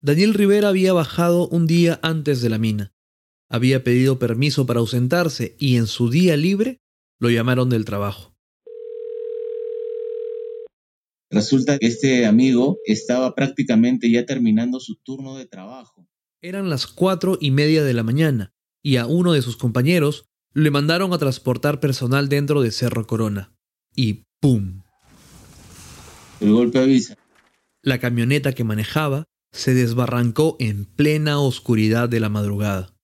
Daniel Rivera había bajado un día antes de la mina. Había pedido permiso para ausentarse y en su día libre lo llamaron del trabajo. Resulta que este amigo estaba prácticamente ya terminando su turno de trabajo. Eran las cuatro y media de la mañana y a uno de sus compañeros le mandaron a transportar personal dentro de Cerro Corona. Y ¡pum! El golpe avisa. La camioneta que manejaba se desbarrancó en plena oscuridad de la madrugada.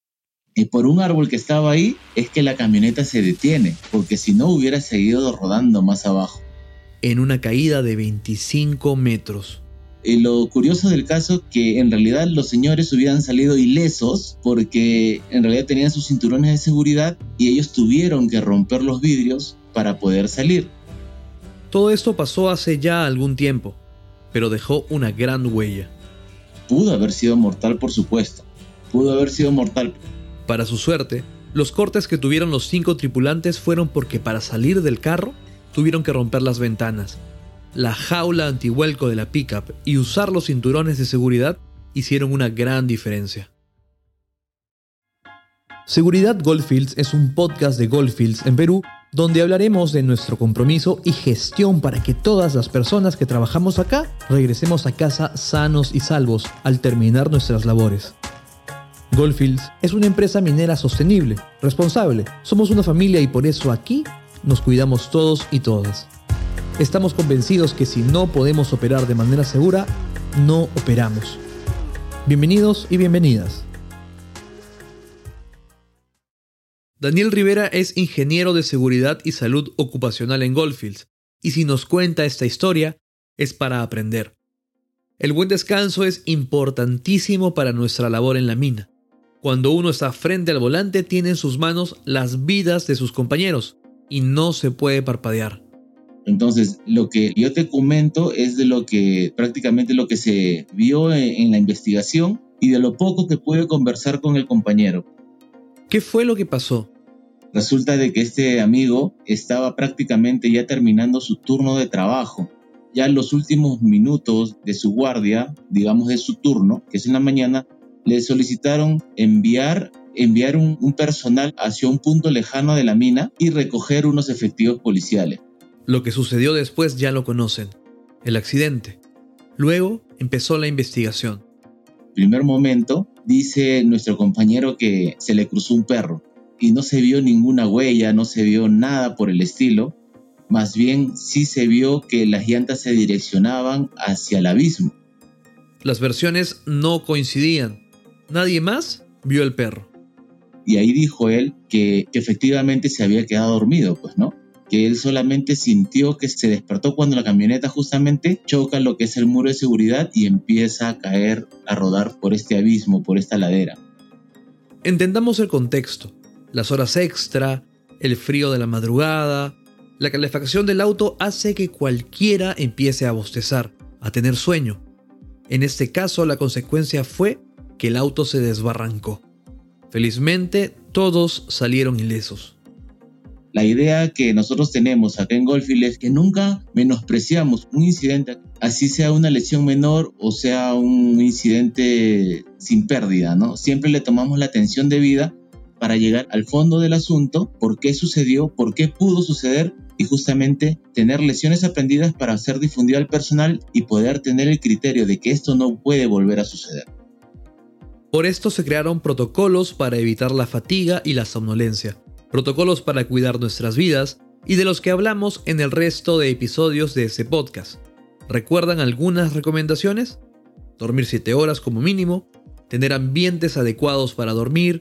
Y por un árbol que estaba ahí es que la camioneta se detiene, porque si no hubiera seguido rodando más abajo. En una caída de 25 metros. Y lo curioso del caso que en realidad los señores hubieran salido ilesos porque en realidad tenían sus cinturones de seguridad y ellos tuvieron que romper los vidrios para poder salir. Todo esto pasó hace ya algún tiempo, pero dejó una gran huella. Pudo haber sido mortal, por supuesto. Pudo haber sido mortal. Para su suerte, los cortes que tuvieron los cinco tripulantes fueron porque para salir del carro tuvieron que romper las ventanas. La jaula antihuelco de la pickup y usar los cinturones de seguridad hicieron una gran diferencia. Seguridad Goldfields es un podcast de Goldfields en Perú donde hablaremos de nuestro compromiso y gestión para que todas las personas que trabajamos acá regresemos a casa sanos y salvos al terminar nuestras labores. Goldfields es una empresa minera sostenible, responsable. Somos una familia y por eso aquí nos cuidamos todos y todas. Estamos convencidos que si no podemos operar de manera segura, no operamos. Bienvenidos y bienvenidas. Daniel Rivera es ingeniero de seguridad y salud ocupacional en Goldfields, y si nos cuenta esta historia, es para aprender. El buen descanso es importantísimo para nuestra labor en la mina. Cuando uno está frente al volante tiene en sus manos las vidas de sus compañeros y no se puede parpadear. Entonces, lo que yo te comento es de lo que prácticamente lo que se vio en, la investigación y de lo poco que pude conversar con el compañero. ¿Qué fue lo que pasó? Resulta de que este amigo estaba prácticamente ya terminando su turno de trabajo. Ya en los últimos minutos de su guardia, digamos de su turno, que es en la mañana, le solicitaron enviar, enviar un, un personal hacia un punto lejano de la mina y recoger unos efectivos policiales. Lo que sucedió después ya lo conocen, el accidente. Luego empezó la investigación. Primer momento, dice nuestro compañero que se le cruzó un perro y no se vio ninguna huella, no se vio nada por el estilo. Más bien sí se vio que las llantas se direccionaban hacia el abismo. Las versiones no coincidían. Nadie más vio el perro. Y ahí dijo él que, efectivamente se había quedado dormido, pues, ¿no? Que él solamente sintió que se despertó cuando la camioneta justamente choca lo que es el muro de seguridad y empieza a caer, a rodar por este abismo, por esta ladera. Entendamos el contexto las horas extra, el frío de la madrugada, la calefacción del auto hace que cualquiera empiece a bostezar, a tener sueño. En este caso la consecuencia fue que el auto se desbarrancó. Felizmente todos salieron ilesos. La idea que nosotros tenemos acá en Goldfield es que nunca menospreciamos un incidente, así sea una lesión menor o sea un incidente sin pérdida, ¿no? Siempre le tomamos la atención debida para llegar al fondo del asunto, por qué sucedió, por qué pudo suceder y justamente tener lesiones aprendidas para hacer difundido al personal y poder tener el criterio de que esto no puede volver a suceder. Por esto se crearon protocolos para evitar la fatiga y la somnolencia, protocolos para cuidar nuestras vidas y de los que hablamos en el resto de episodios de ese podcast. ¿Recuerdan algunas recomendaciones? Dormir 7 horas como mínimo, tener ambientes adecuados para dormir,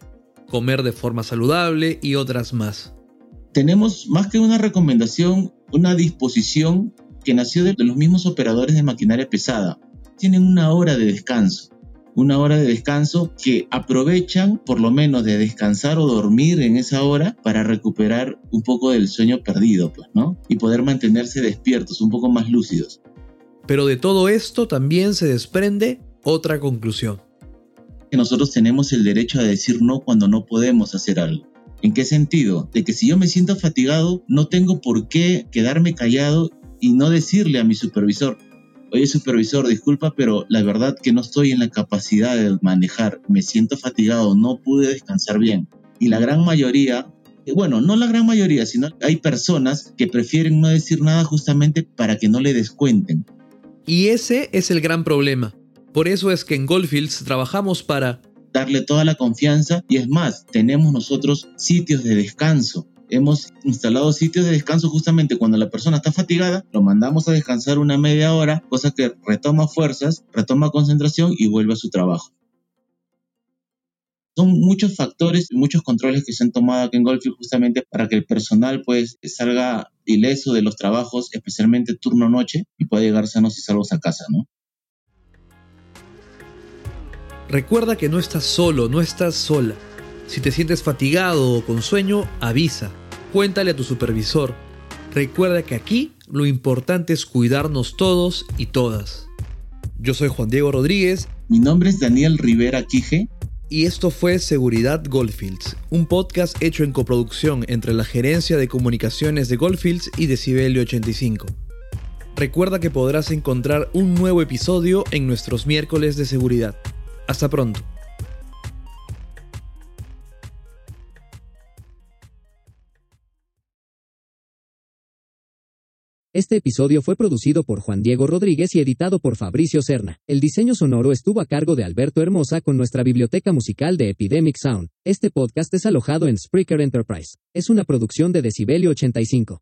comer de forma saludable y otras más. Tenemos más que una recomendación, una disposición que nació de los mismos operadores de maquinaria pesada. Tienen una hora de descanso, una hora de descanso que aprovechan por lo menos de descansar o dormir en esa hora para recuperar un poco del sueño perdido, pues, ¿no? Y poder mantenerse despiertos, un poco más lúcidos. Pero de todo esto también se desprende otra conclusión nosotros tenemos el derecho a decir no cuando no podemos hacer algo. ¿En qué sentido? De que si yo me siento fatigado, no tengo por qué quedarme callado y no decirle a mi supervisor, oye supervisor, disculpa, pero la verdad que no estoy en la capacidad de manejar, me siento fatigado, no pude descansar bien. Y la gran mayoría, eh, bueno, no la gran mayoría, sino hay personas que prefieren no decir nada justamente para que no le descuenten. Y ese es el gran problema. Por eso es que en Goldfields trabajamos para darle toda la confianza y es más, tenemos nosotros sitios de descanso hemos instalado sitios de descanso justamente cuando la persona está fatigada, lo mandamos a descansar una media hora, cosa que retoma fuerzas, retoma concentración y vuelve a su trabajo. Son muchos factores y muchos controles que se han tomado aquí en Goldfield justamente para que el personal pues salga ileso de los trabajos, especialmente turno-noche, y pueda llegar sanos y salvos a casa, ¿no? Recuerda que no estás solo, no estás sola. Si te sientes fatigado o con sueño, avisa cuéntale a tu supervisor. Recuerda que aquí lo importante es cuidarnos todos y todas. Yo soy Juan Diego Rodríguez. Mi nombre es Daniel Rivera Quije. Y esto fue Seguridad Goldfields, un podcast hecho en coproducción entre la Gerencia de Comunicaciones de Goldfields y Decibelio 85. Recuerda que podrás encontrar un nuevo episodio en nuestros miércoles de seguridad. Hasta pronto. Este episodio fue producido por Juan Diego Rodríguez y editado por Fabricio Serna. El diseño sonoro estuvo a cargo de Alberto Hermosa con nuestra biblioteca musical de Epidemic Sound. Este podcast es alojado en Spreaker Enterprise. Es una producción de Decibelio 85.